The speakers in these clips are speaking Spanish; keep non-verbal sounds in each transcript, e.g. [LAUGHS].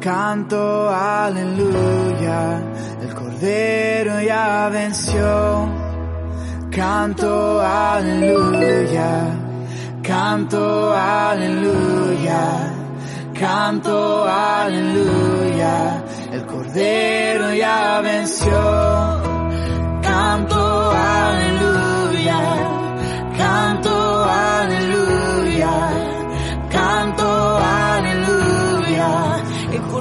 Canto aleluya, el cordero ya venció. Canto aleluya, canto aleluya, canto aleluya, el cordero ya venció. Canto aleluya, canto aleluya, canto aleluya, el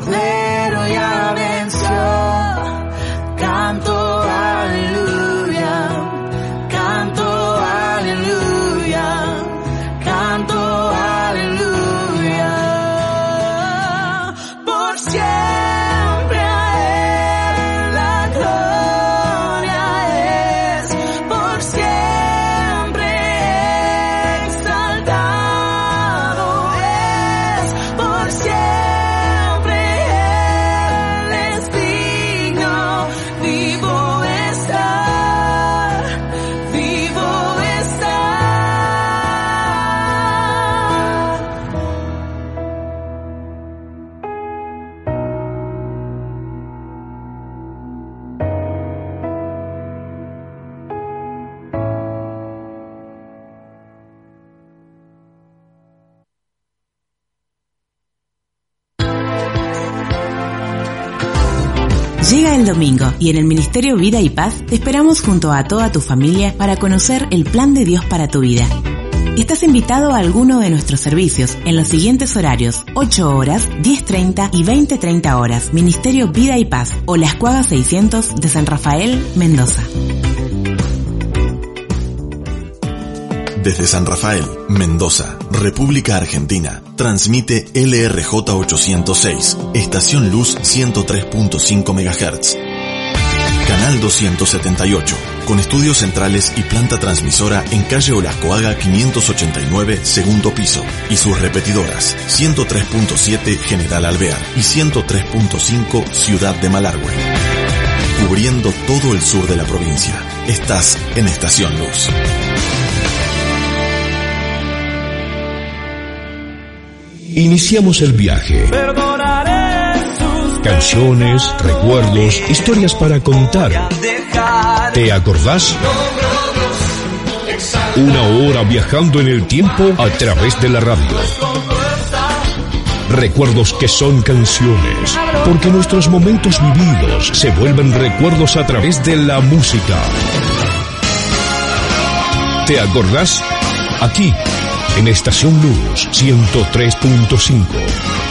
cordero ya venció. Canto y en el Ministerio Vida y Paz te esperamos junto a toda tu familia para conocer el plan de Dios para tu vida. Estás invitado a alguno de nuestros servicios en los siguientes horarios, 8 horas, 10.30 y 20.30 horas, Ministerio Vida y Paz o La Escuadra 600 de San Rafael, Mendoza. Desde San Rafael, Mendoza, República Argentina, transmite LRJ 806, estación luz 103.5 MHz. Canal 278, con estudios centrales y planta transmisora en calle Olascoaga 589, segundo piso, y sus repetidoras 103.7 General Alvear y 103.5 Ciudad de Malargüe. Cubriendo todo el sur de la provincia. Estás en Estación Luz. Iniciamos el viaje. Perdonaré Canciones, recuerdos, historias para contar. ¿Te acordás? Una hora viajando en el tiempo a través de la radio. Recuerdos que son canciones, porque nuestros momentos vividos se vuelven recuerdos a través de la música. ¿Te acordás? Aquí, en Estación Luz 103.5.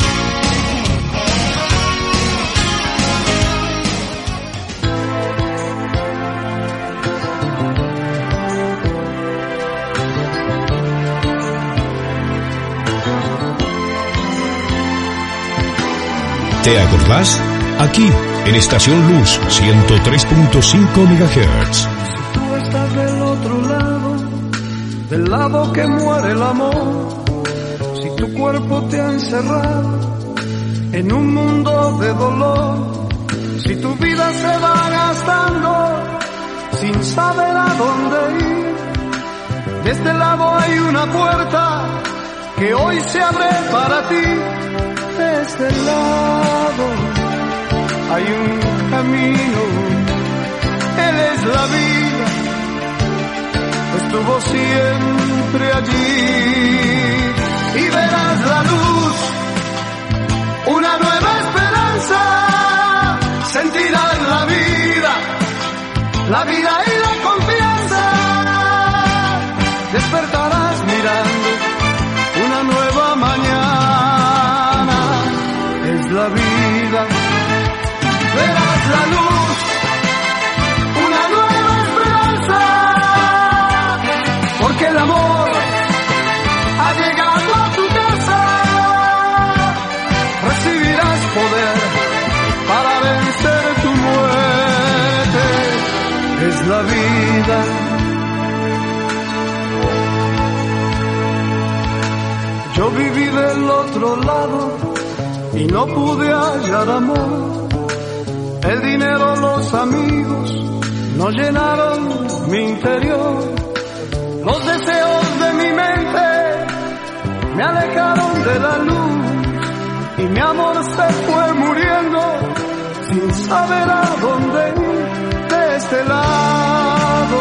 ¿Te acordás? Aquí, en Estación Luz 103.5 MHz. Tú estás del otro lado, del lado que muere el amor. Si tu cuerpo te ha encerrado en un mundo de dolor, si tu vida se va gastando sin saber a dónde ir. De este lado hay una puerta que hoy se abre para ti. Este lado. Hay un camino, Él es la vida, estuvo siempre allí. Y verás la luz, una nueva esperanza, sentirás la vida, la vida y la viví del otro lado y no pude hallar amor. El dinero, los amigos no llenaron mi interior. Los deseos de mi mente me alejaron de la luz y mi amor se fue muriendo sin saber a dónde ir. De este lado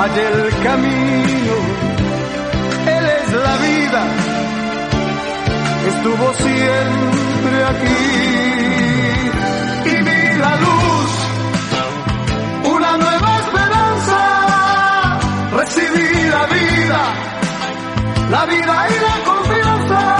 hay el camino, estuvo siempre aquí. Y vi la luz, una nueva esperanza, recibí la vida. La vida y la confianza.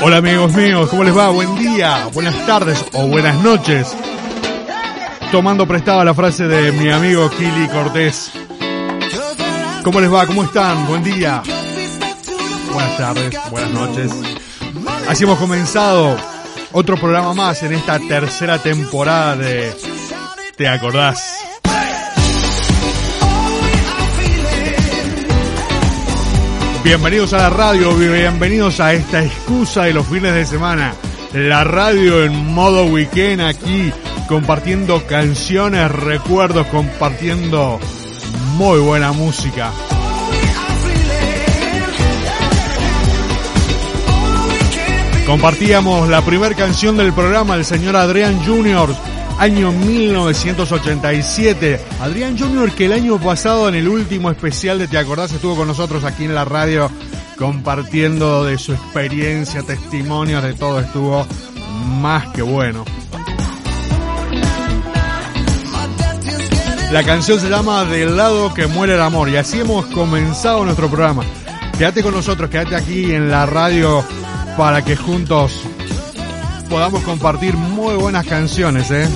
Hola amigos míos, ¿cómo les va? Buen día, buenas tardes o buenas noches. Tomando prestada la frase de mi amigo Kili Cortés. ¿Cómo les va? ¿Cómo están? Buen día. Buenas tardes, buenas noches. Así hemos comenzado otro programa más en esta tercera temporada de ¿Te acordás? Bienvenidos a la radio, bienvenidos a esta excusa de los fines de semana. La radio en modo weekend aquí, compartiendo canciones, recuerdos, compartiendo muy buena música. Compartíamos la primera canción del programa, el señor Adrián Junior, año 1987. Adrián Junior que el año pasado en el último especial de Te Acordás estuvo con nosotros aquí en la radio compartiendo de su experiencia, testimonios de todo, estuvo más que bueno. La canción se llama Del lado que muere el amor y así hemos comenzado nuestro programa. Quédate con nosotros, quédate aquí en la radio para que juntos podamos compartir muy buenas canciones, ¿eh?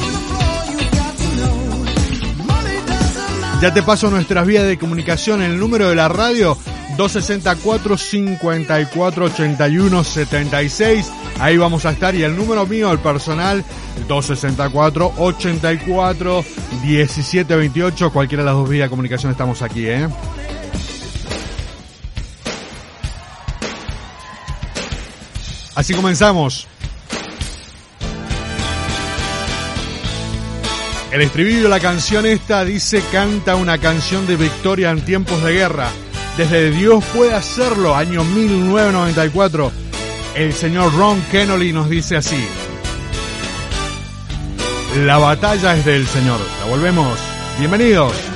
Ya te paso nuestras vías de comunicación, el número de la radio 264 54 81 76. Ahí vamos a estar y el número mío, el personal 264 84 17 28. Cualquiera de las dos vías de comunicación estamos aquí, ¿eh? Así comenzamos. El estribillo de la canción esta dice canta una canción de victoria en tiempos de guerra. Desde Dios puede hacerlo, año 1994. El señor Ron Kennedy nos dice así. La batalla es del Señor. La volvemos. Bienvenidos.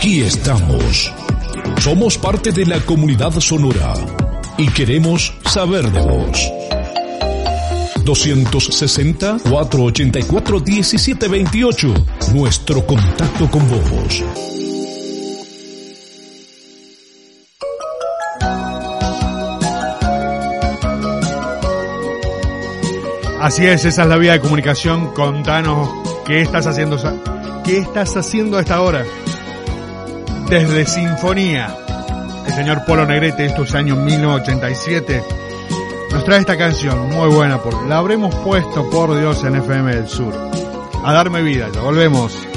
aquí estamos. Somos parte de la comunidad sonora y queremos saber de vos. 260-484-1728, nuestro contacto con vos. Así es, esa es la vía de comunicación. Contanos qué estás haciendo, qué estás haciendo a esta hora desde Sinfonía. El señor Polo Negrete, estos años 1987, nos trae esta canción muy buena, porque la habremos puesto, por Dios, en FM del Sur. A darme vida, ya volvemos.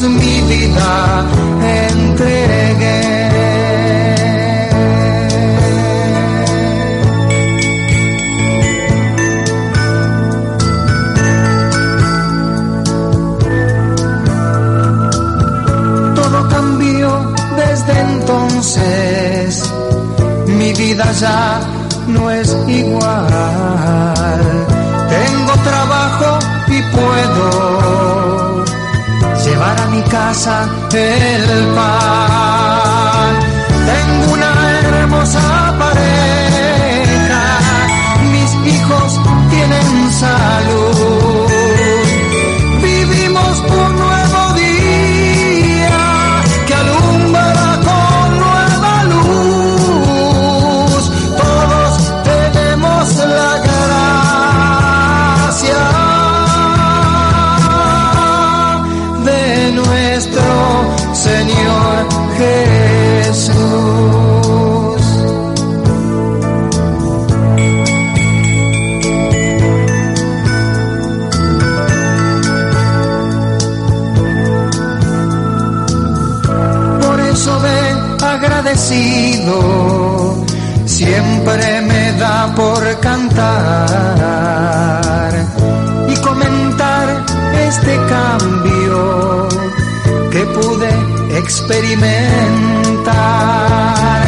Mi vida entregué. Todo cambió desde entonces, mi vida ya no es igual. Tengo trabajo y puedo casa del Padre. Siempre me da por cantar y comentar este cambio que pude experimentar.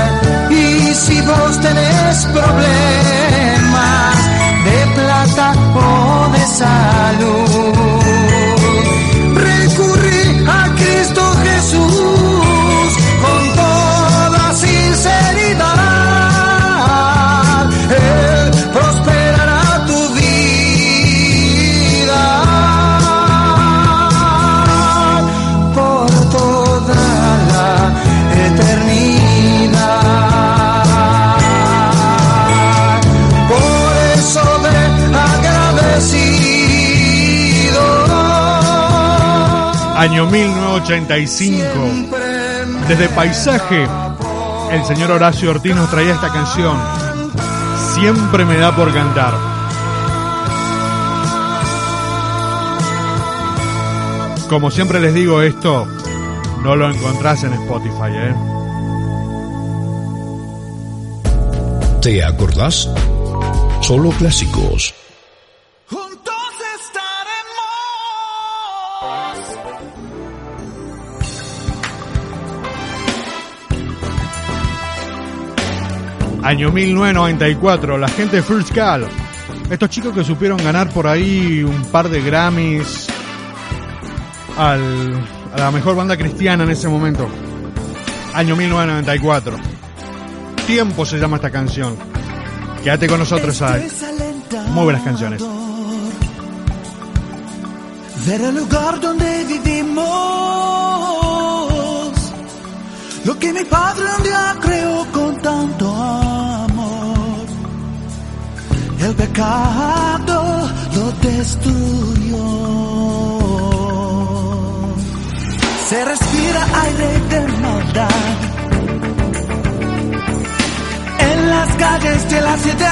Y si vos tenés problemas de plata o de salud, Año 1985. Desde Paisaje, el señor Horacio Ortiz nos traía esta canción. Siempre me da por cantar. Como siempre les digo esto, no lo encontrás en Spotify, ¿eh? ¿Te acordás? Solo clásicos. Año 1994, la gente de First Call. Estos chicos que supieron ganar por ahí un par de Grammys al- a la mejor banda cristiana en ese momento. Año 1994. Tiempo se llama esta canción. Quédate con nosotros, Sai. Muy buenas canciones. Ver el lugar donde vivimos, lo que mi padre un día creó con tanto amor. El pecado lo destruyó. Se respira aire de maldad en las calles de la ciudad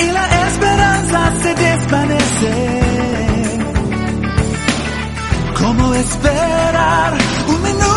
y la esperanza se desvanece. ¿Cómo esperar un minuto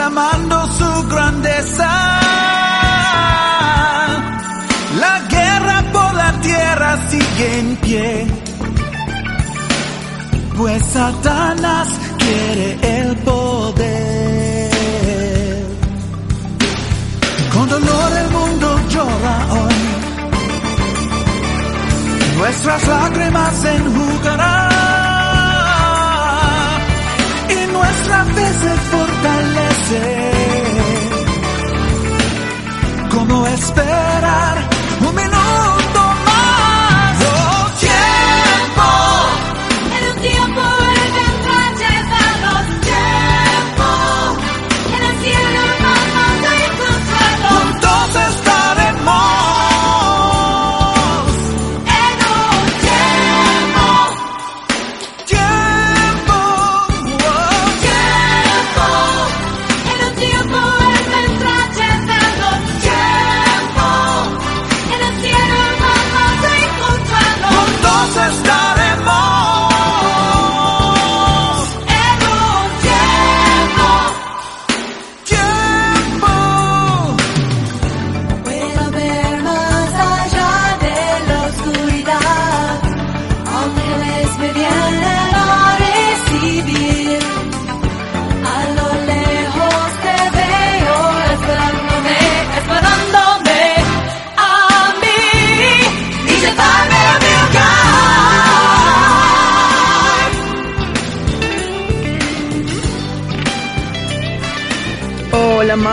proclamando su grandeza. La guerra por la tierra sigue en pie, pues Satanás quiere el poder. Con dolor el mundo llora hoy nuestras lágrimas se enjugarán y nuestra fe se fortalece. ¿Cómo esperar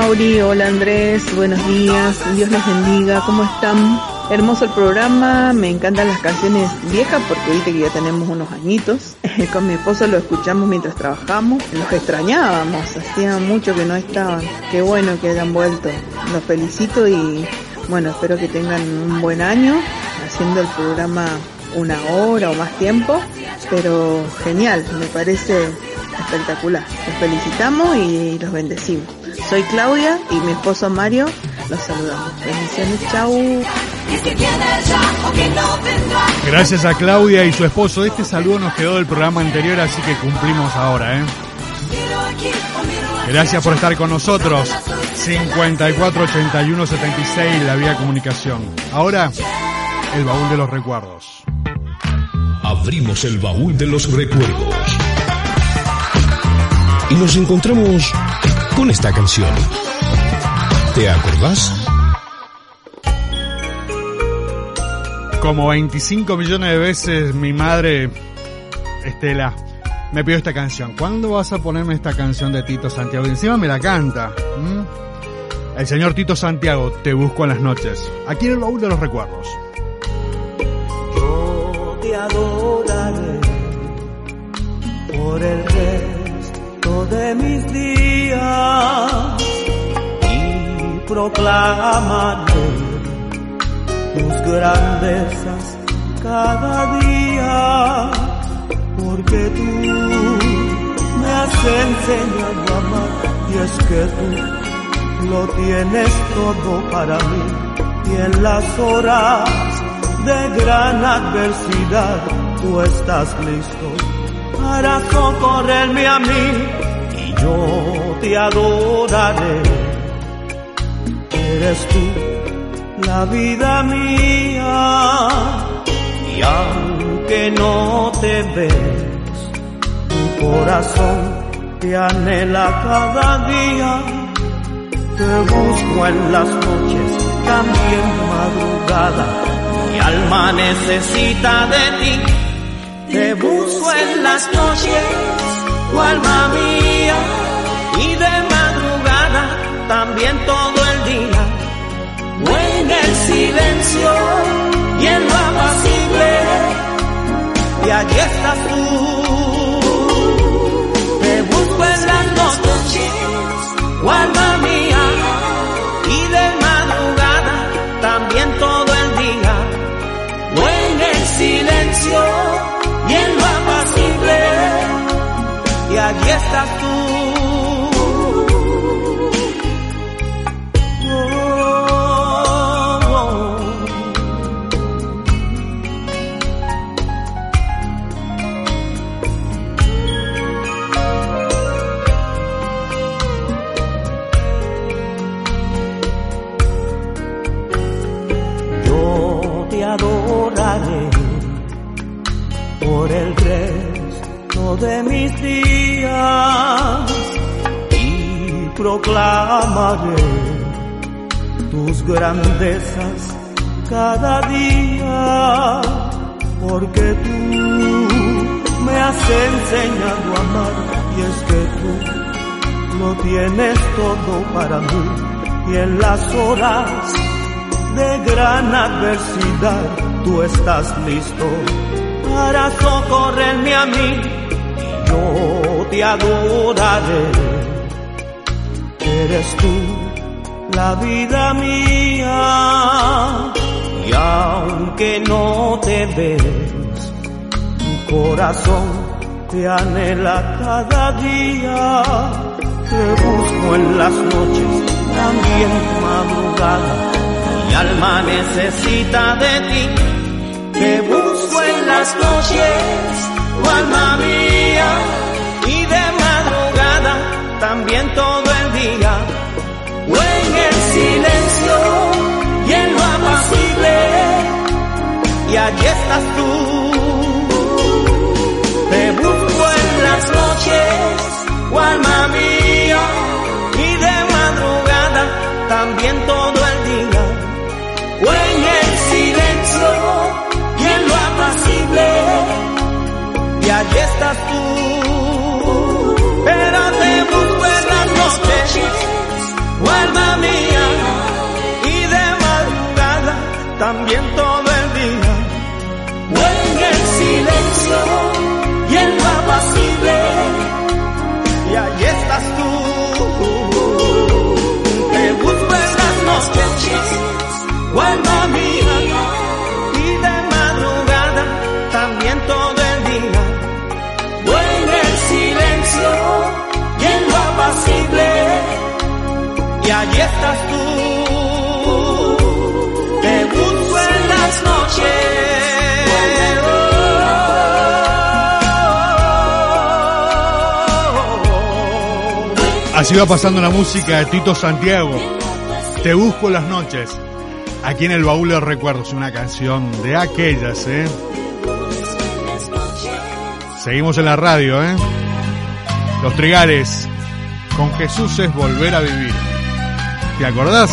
Mauri, hola Andrés, buenos días, Dios les bendiga, ¿cómo están? Hermoso el programa, me encantan las canciones viejas porque ahorita que ya tenemos unos añitos, [LAUGHS] con mi esposo lo escuchamos mientras trabajamos, los extrañábamos, hacía mucho que no estaban, qué bueno que hayan vuelto, los felicito y bueno, espero que tengan un buen año haciendo el programa una hora o más tiempo, pero genial, me parece espectacular. Los felicitamos y los bendecimos. Soy Claudia y mi esposo Mario, los saludamos. Bendiciones, chau. Gracias a Claudia y su esposo. Este saludo nos quedó del programa anterior, así que cumplimos ahora, ¿eh? Gracias por estar con nosotros. 54 81 76, la vía comunicación. Ahora, el baúl de los recuerdos. Abrimos el baúl de los recuerdos. Y nos encontramos con esta canción. ¿Te acordás? Como 25 millones de veces mi madre, Estela, me pidió esta canción. ¿Cuándo vas a ponerme esta canción de Tito Santiago? Y encima me la canta. El señor Tito Santiago, te busco en las noches. Aquí en el baúl de los recuerdos. Yo te adoraré por el resto de mis días y proclamaré tus grandezas cada día, porque tú me has enseñado a amar y es que tú lo tienes todo para mí y en las horas de gran adversidad tú estás listo para socorrerme a mí yo te adoraré. Eres tú la vida mía y aunque no te ves, tu corazón te anhela cada día. Te busco en las noches, también madrugada mi alma necesita de ti. Te busco en las noches, tu alma mía, y de madrugada también todo el día. O en el silencio y en lo apacible, y allí estás tú. Te busco en las noches, tu alma mía, y de madrugada también todo el día o en el silencio y en lo apacible, y allí estás tú. De mis días y proclamaré tus grandezas cada día, porque tú me has enseñado a amar y es que tú lo tienes todo para mí y en las horas de gran adversidad tú estás listo para socorrerme a mí yo te adoraré. Eres tú la vida mía y aunque no te ves, tu corazón te anhela cada día. Te busco en las noches, también madrugada mi alma necesita de ti. Te busco en las noches, alma mía, y de madrugada también todo el día. O en el silencio y en lo apacible, y allí estás tú. Te busco en las noches, tu alma mía, allí estás tú. Pero te busco en las noches, alma mía, y de madrugada también todo el día, en el silencio y en lo apacible, y allí estás tú. Te busco en las noches, alma mía, estás tú. Te busco en las noches. Así va pasando la música de Tito Santiago. Te busco las noches. Aquí en el baúl de recuerdos, una canción de aquellas, ¿eh? Seguimos en la radio, ¿eh? Los Trigales. Con Jesús es volver a vivir. ¿Te acordás?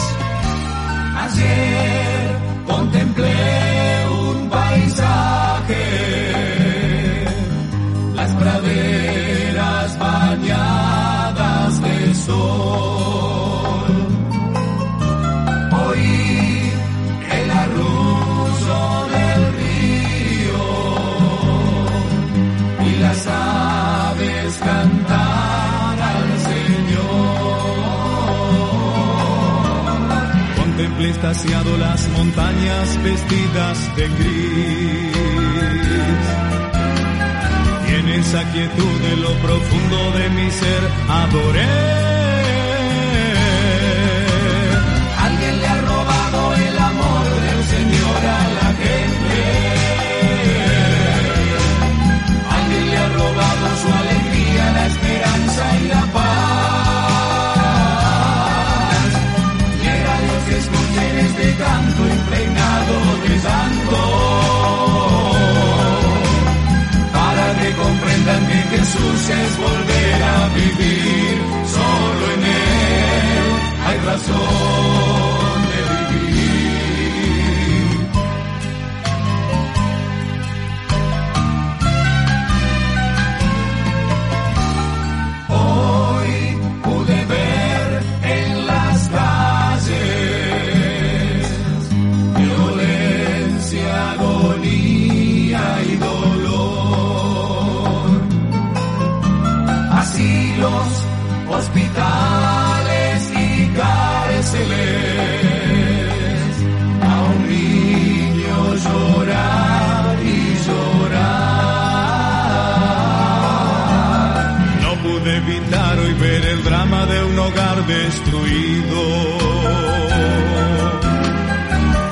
Las montañas vestidas de gris. Y en esa quietud de lo profundo de mi ser adoré. Santo. Para que comprendan que Jesús es volver a vivir. Solo en Él hay razón destruido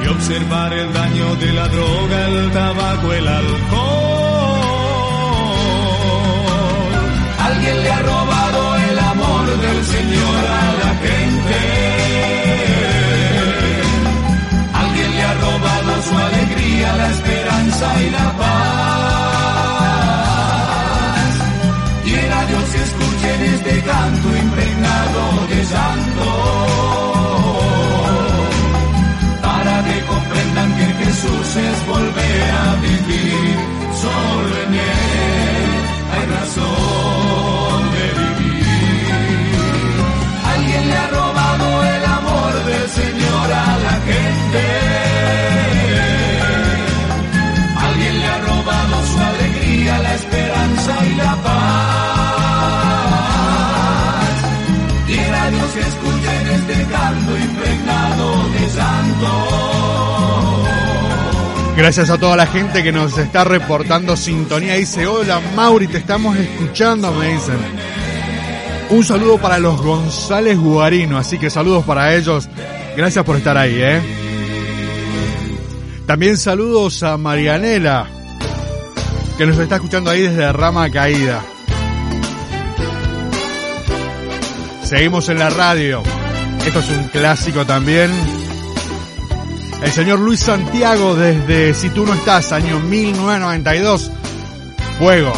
y observar el daño de la droga, el tabaco, el alcohol. Alguien le ha robado el amor del Señor a la gente. Alguien le ha robado su alegría, la esperanza y la paz. Quiera Dios que escuchen este canto Down Gracias a toda la gente que nos está reportando sintonía. Dice, hola Mauri, te estamos escuchando, me dicen. Un saludo para los González Guarino, así que saludos para ellos. Gracias por estar ahí, ¿eh? También saludos a Marianela, que nos está escuchando ahí desde Rama Caída. Seguimos en la radio. Esto es un clásico también. El señor Luis Santiago desde Si tú no estás, año 1992. Fuego.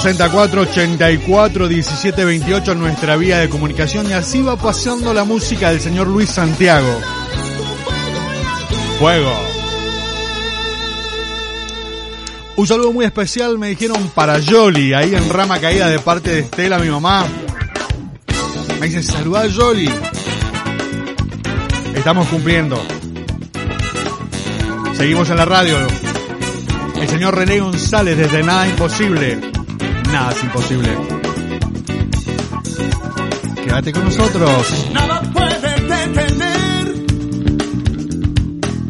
64 84 17 28 nuestra vía de comunicación y así va pasando la música del señor Luis Santiago. Fuego. Un saludo muy especial me dijeron para Yoli, ahí en rama caída de parte de Estela, mi mamá. Me dice, saludá Yoli. Estamos cumpliendo. Seguimos en la radio. El señor René González desde Nada Imposible. Nada es imposible. Quédate con nosotros. Nada puede detener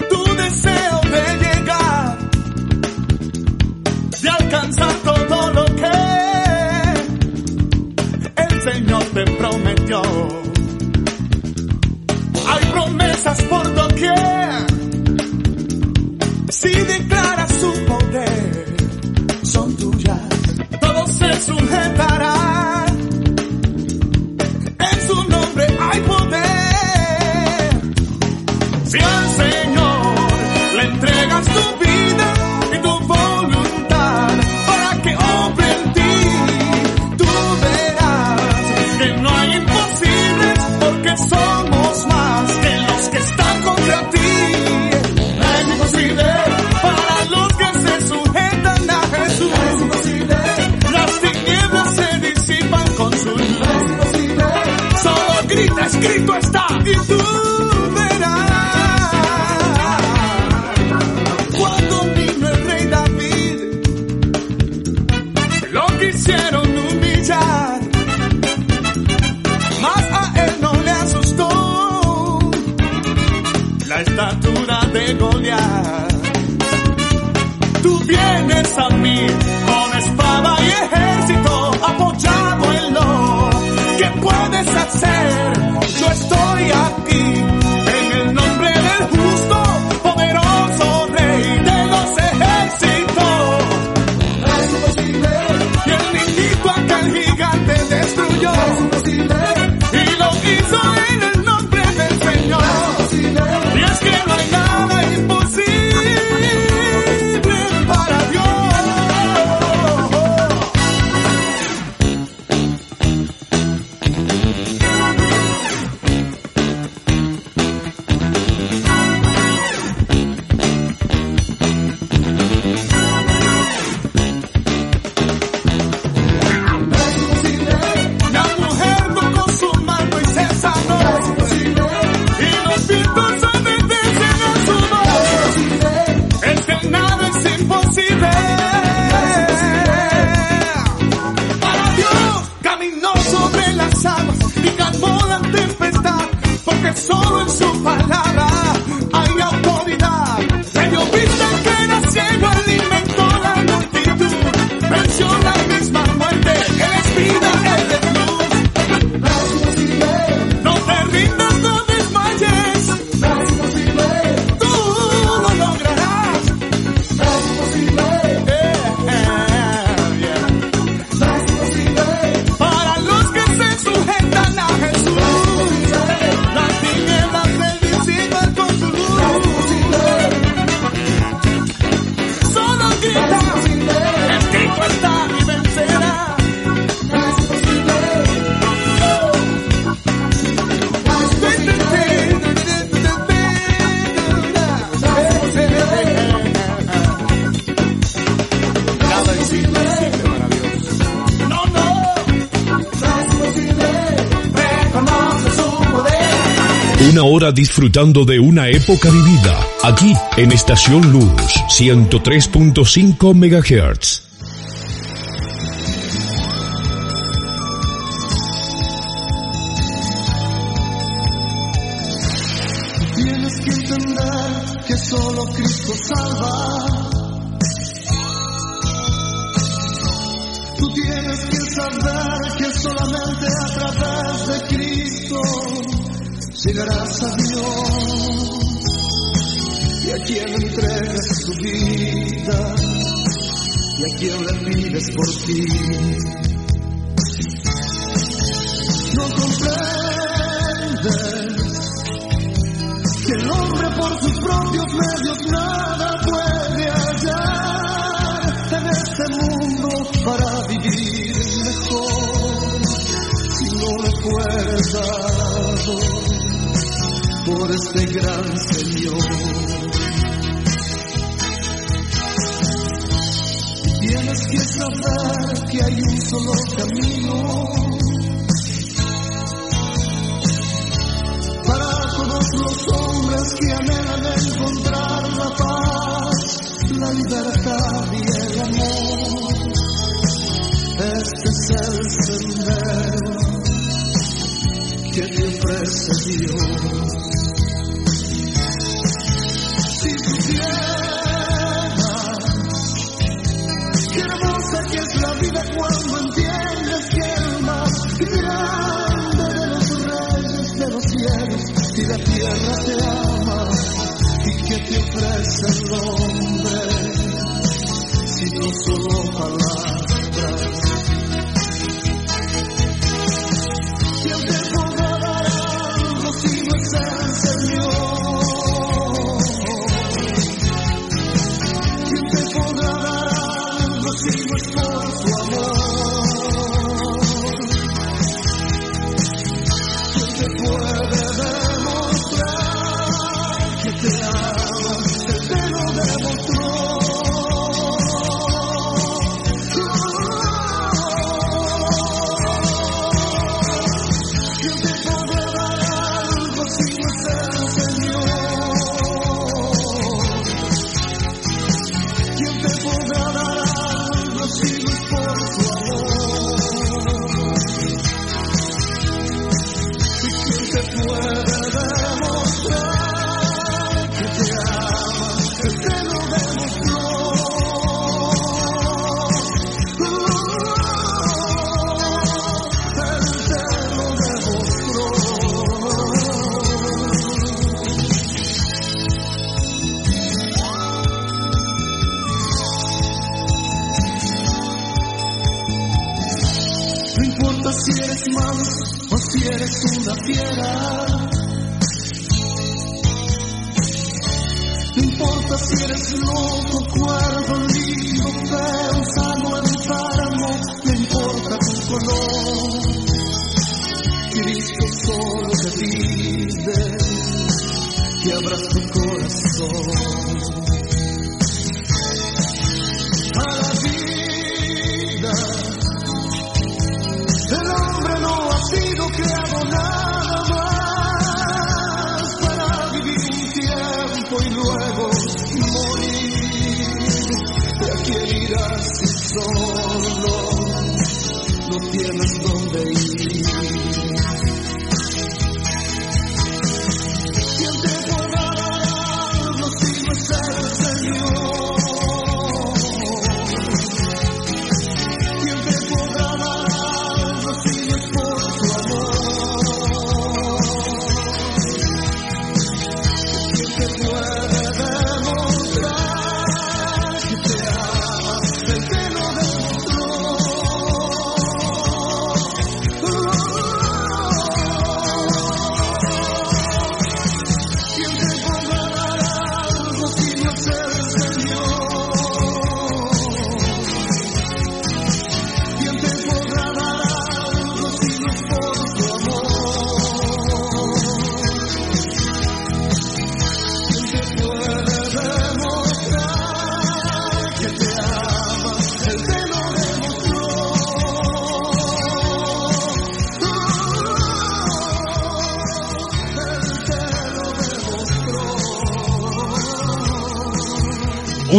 tu deseo de llegar, de alcanzar todo lo que el Señor te prometió. Hay promesas por doquier. Si declaras su poder, son tuyas sujetará. En su nombre hay poder. una hora disfrutando de una época vivida, aquí en Estación Luz 103.5 MHz.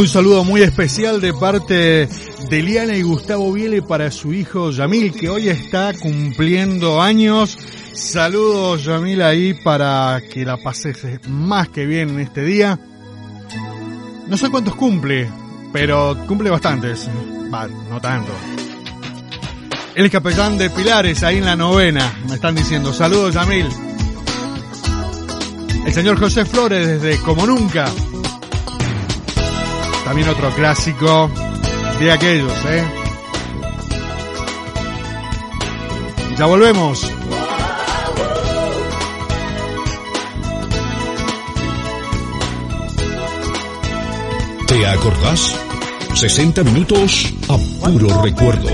Un saludo muy especial de parte de Liana y Gustavo Biele para su hijo Yamil, que hoy está cumpliendo años. Saludos Yamil ahí para que la pases más que bien en este día. No sé cuántos cumple, pero cumple bastantes. No tanto. El capellán de Pilares ahí en la novena. Me están diciendo, saludos Yamil. El señor José Flores desde Como Nunca. También otro clásico de aquellos, ¿eh? Ya volvemos. ¿Te acordás? 60 minutos a puro recuerdo.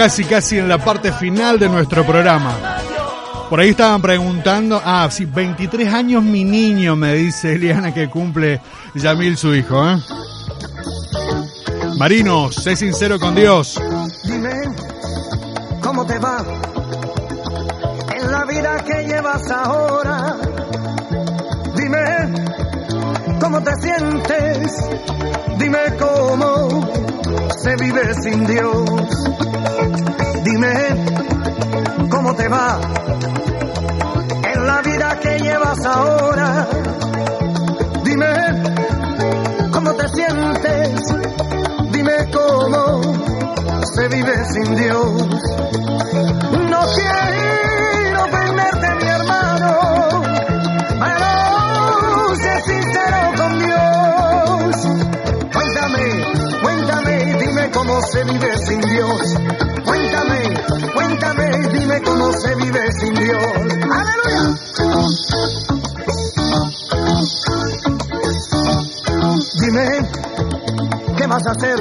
Casi casi en la parte final de nuestro programa. Por ahí estaban preguntando, ah, sí, 23 años mi niño, me dice Eliana que cumple Yamil su hijo, ¿eh? Marino, sé sincero con Dios. Dime, ¿cómo te va? En la vida que llevas ahora. Dime, ¿cómo te sientes? Dime cómo se vive sin Dios. Se vive sin Dios. Cuéntame, cuéntame, dime cómo se vive sin Dios. Aleluya. Dime, ¿qué vas a hacer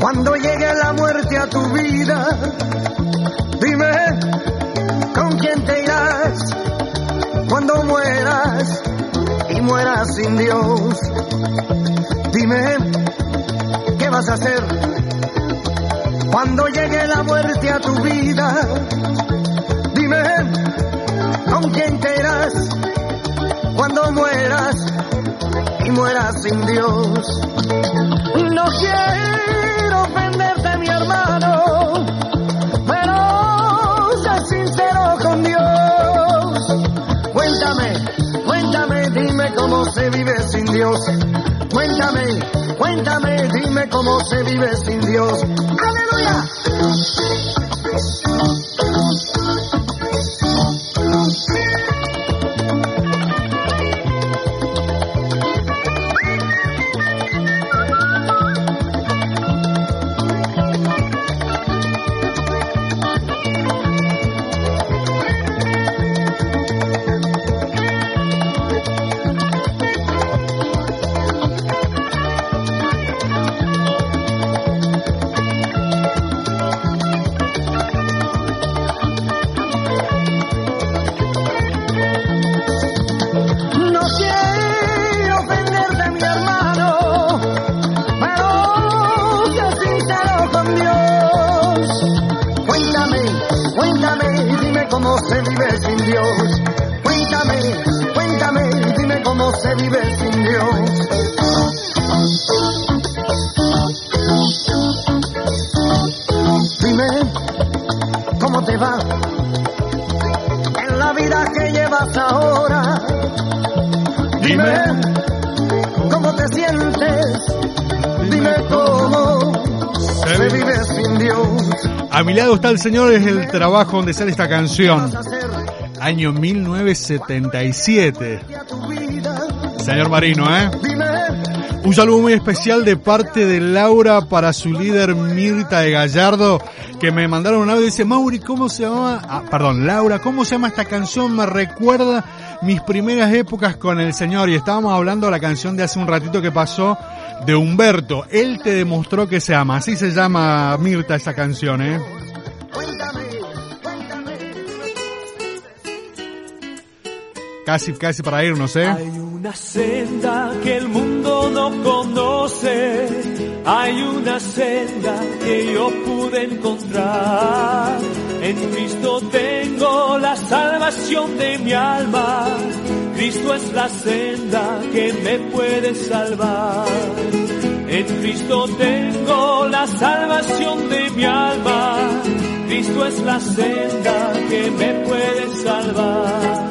cuando llegue la muerte a tu vida? Dime, ¿con quién te irás cuando mueras y mueras sin Dios? Vas a hacer cuando llegue la muerte a tu vida? Dime, ¿con quién te irás cuando mueras y mueras sin Dios? No quiero ofenderte, mi hermano, pero sé sincero con Dios. Cuéntame, cuéntame, dime cómo se vive sin Dios. Cuéntame, cuéntame, dime cómo se vive sin Dios. En la vida que llevas ahora. Dime, ¿cómo te sientes? Dime cómo se vive sin Dios. A mi lado está el señor, es el trabajo donde sale esta canción. Año 1977. Señor Marino, ¿eh? Un saludo muy especial de parte de Laura para su líder Mirta de Gallardo, que me mandaron un audio y dice, Mauri, ¿cómo se llama? Ah, perdón, Laura, ¿cómo se llama esta canción? Me recuerda mis primeras épocas con el Señor. Y estábamos hablando de la canción de hace un ratito que pasó de Humberto. Él te demostró que se ama. Así se llama Mirta esa canción, ¿eh? Casi, casi para irnos, ¿eh? Hay una senda que el mundo no conoce, hay una senda que yo pude encontrar. En Cristo tengo la salvación de mi alma, Cristo es la senda que me puede salvar. En Cristo tengo la salvación de mi alma, Cristo es la senda que me puede salvar.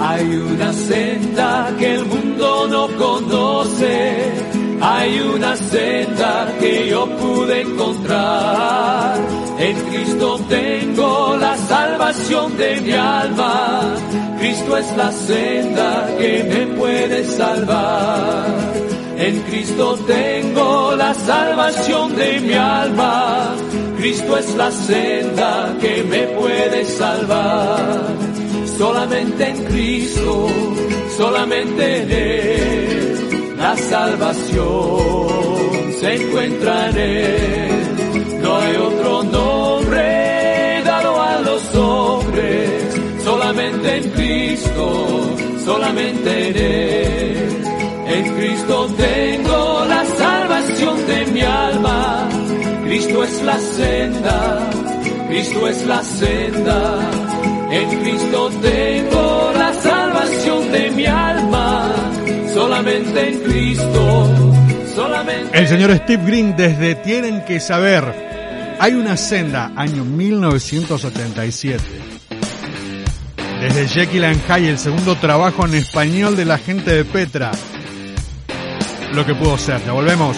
Hay una senda que el mundo no conoce, hay una senda que yo pude encontrar. En Cristo tengo la salvación de mi alma, Cristo es la senda que me puede salvar. En Cristo tengo la salvación de mi alma, Cristo es la senda que me puede salvar solamente en Cristo, solamente en Él, la salvación se encuentra en Él. No hay otro nombre dado a los hombres, solamente en Cristo, solamente en Él. En Cristo tengo la salvación de mi alma. Cristo es la senda, Cristo es la senda. En Cristo tengo la salvación de mi alma. Solamente en Cristo. El señor Steve Green desde Tienen que saber. Hay una senda, año 1977. Desde Jekyll and Hyde, el segundo trabajo en español de la gente de Petra. Lo que pudo ser. Ya volvemos.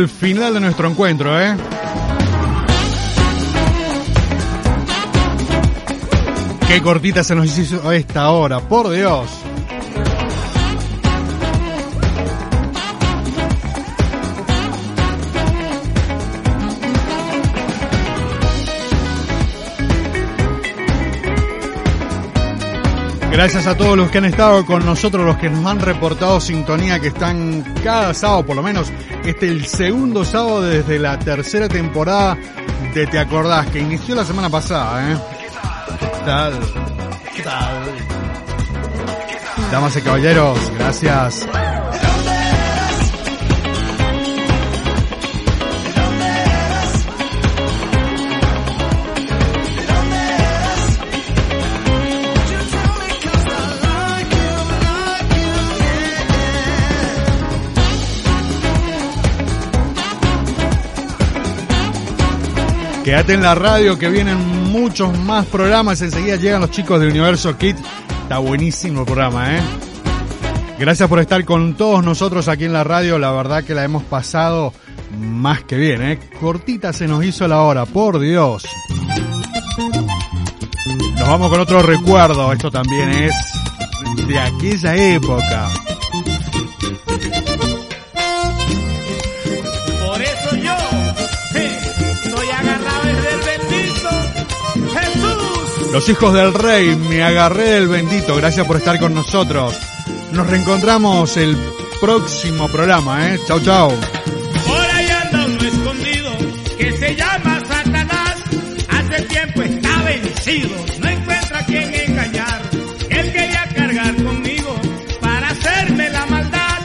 Al final de nuestro encuentro, ¿eh? Qué cortita se nos hizo esta hora, por Dios. Gracias a todos los que han estado con nosotros, los que nos han reportado sintonía, que están cada sábado, por lo menos, este es el segundo sábado desde la tercera temporada de Te Acordás, que inició la semana pasada, ¿eh? ¿Qué tal? ¿Qué tal? Damas y caballeros, gracias. Quédate en la radio que vienen muchos más programas. Enseguida llegan los chicos de Universo Kit. Está buenísimo el programa, ¿eh? Gracias por estar con todos nosotros aquí en la radio. La verdad que la hemos pasado más que bien, ¿eh? Cortita se nos hizo la hora, por Dios. Nos vamos con otro recuerdo. Esto también es de aquella época. Los hijos del rey, me agarré el bendito. Gracias por estar con nosotros. Nos reencontramos el próximo programa, ¿eh? Chau, chau. Por ahí anda uno escondido que se llama Satanás. Hace tiempo está vencido, no encuentra a quien engañar. Él quería cargar conmigo para hacerme la maldad.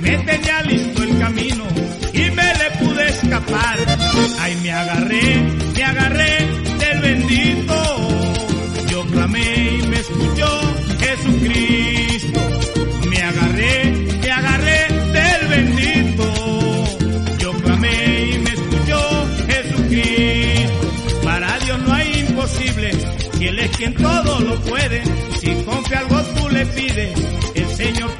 Me tenía listo el camino y me le pude escapar. Ay, me agarré quien todo lo puede, si compre algo tú le pides, el Señor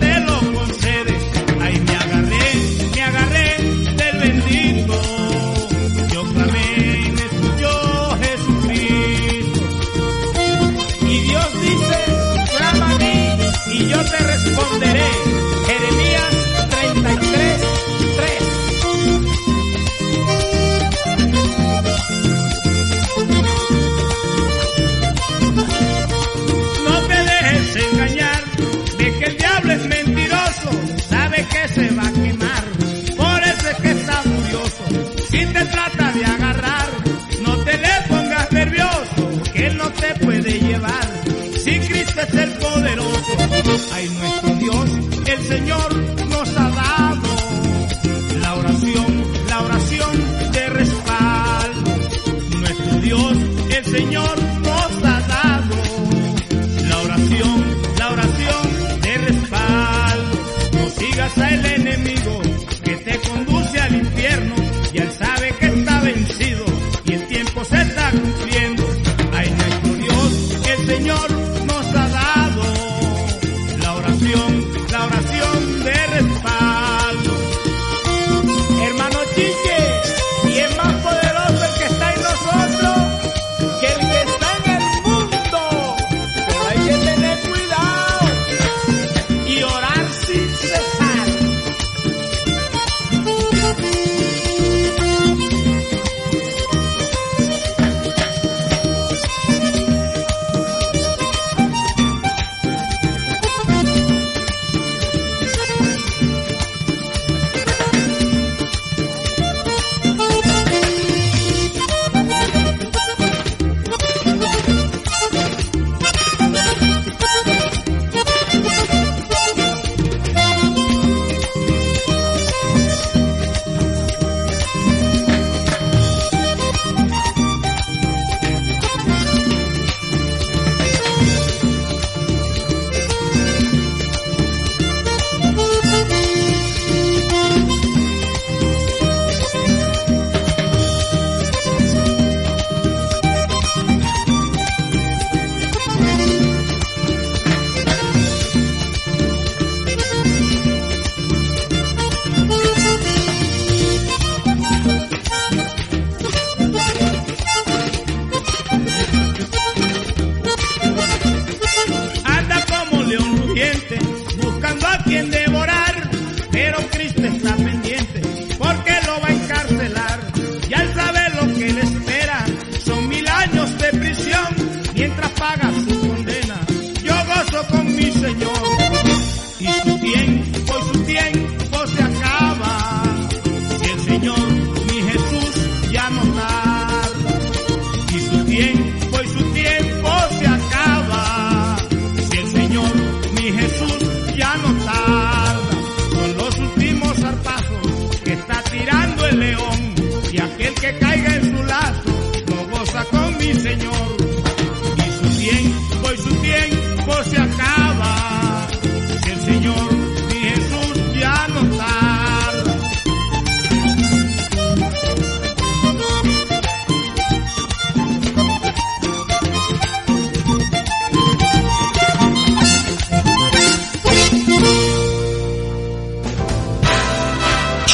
Hay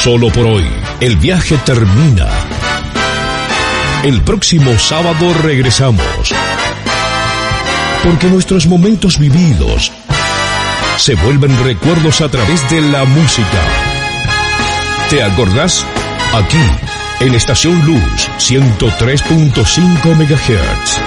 Solo por hoy, el viaje termina. El próximo sábado regresamos. Porque nuestros momentos vividos se vuelven recuerdos a través de la música. ¿Te acordás? Aquí, en Estación Luz 103.5 MHz.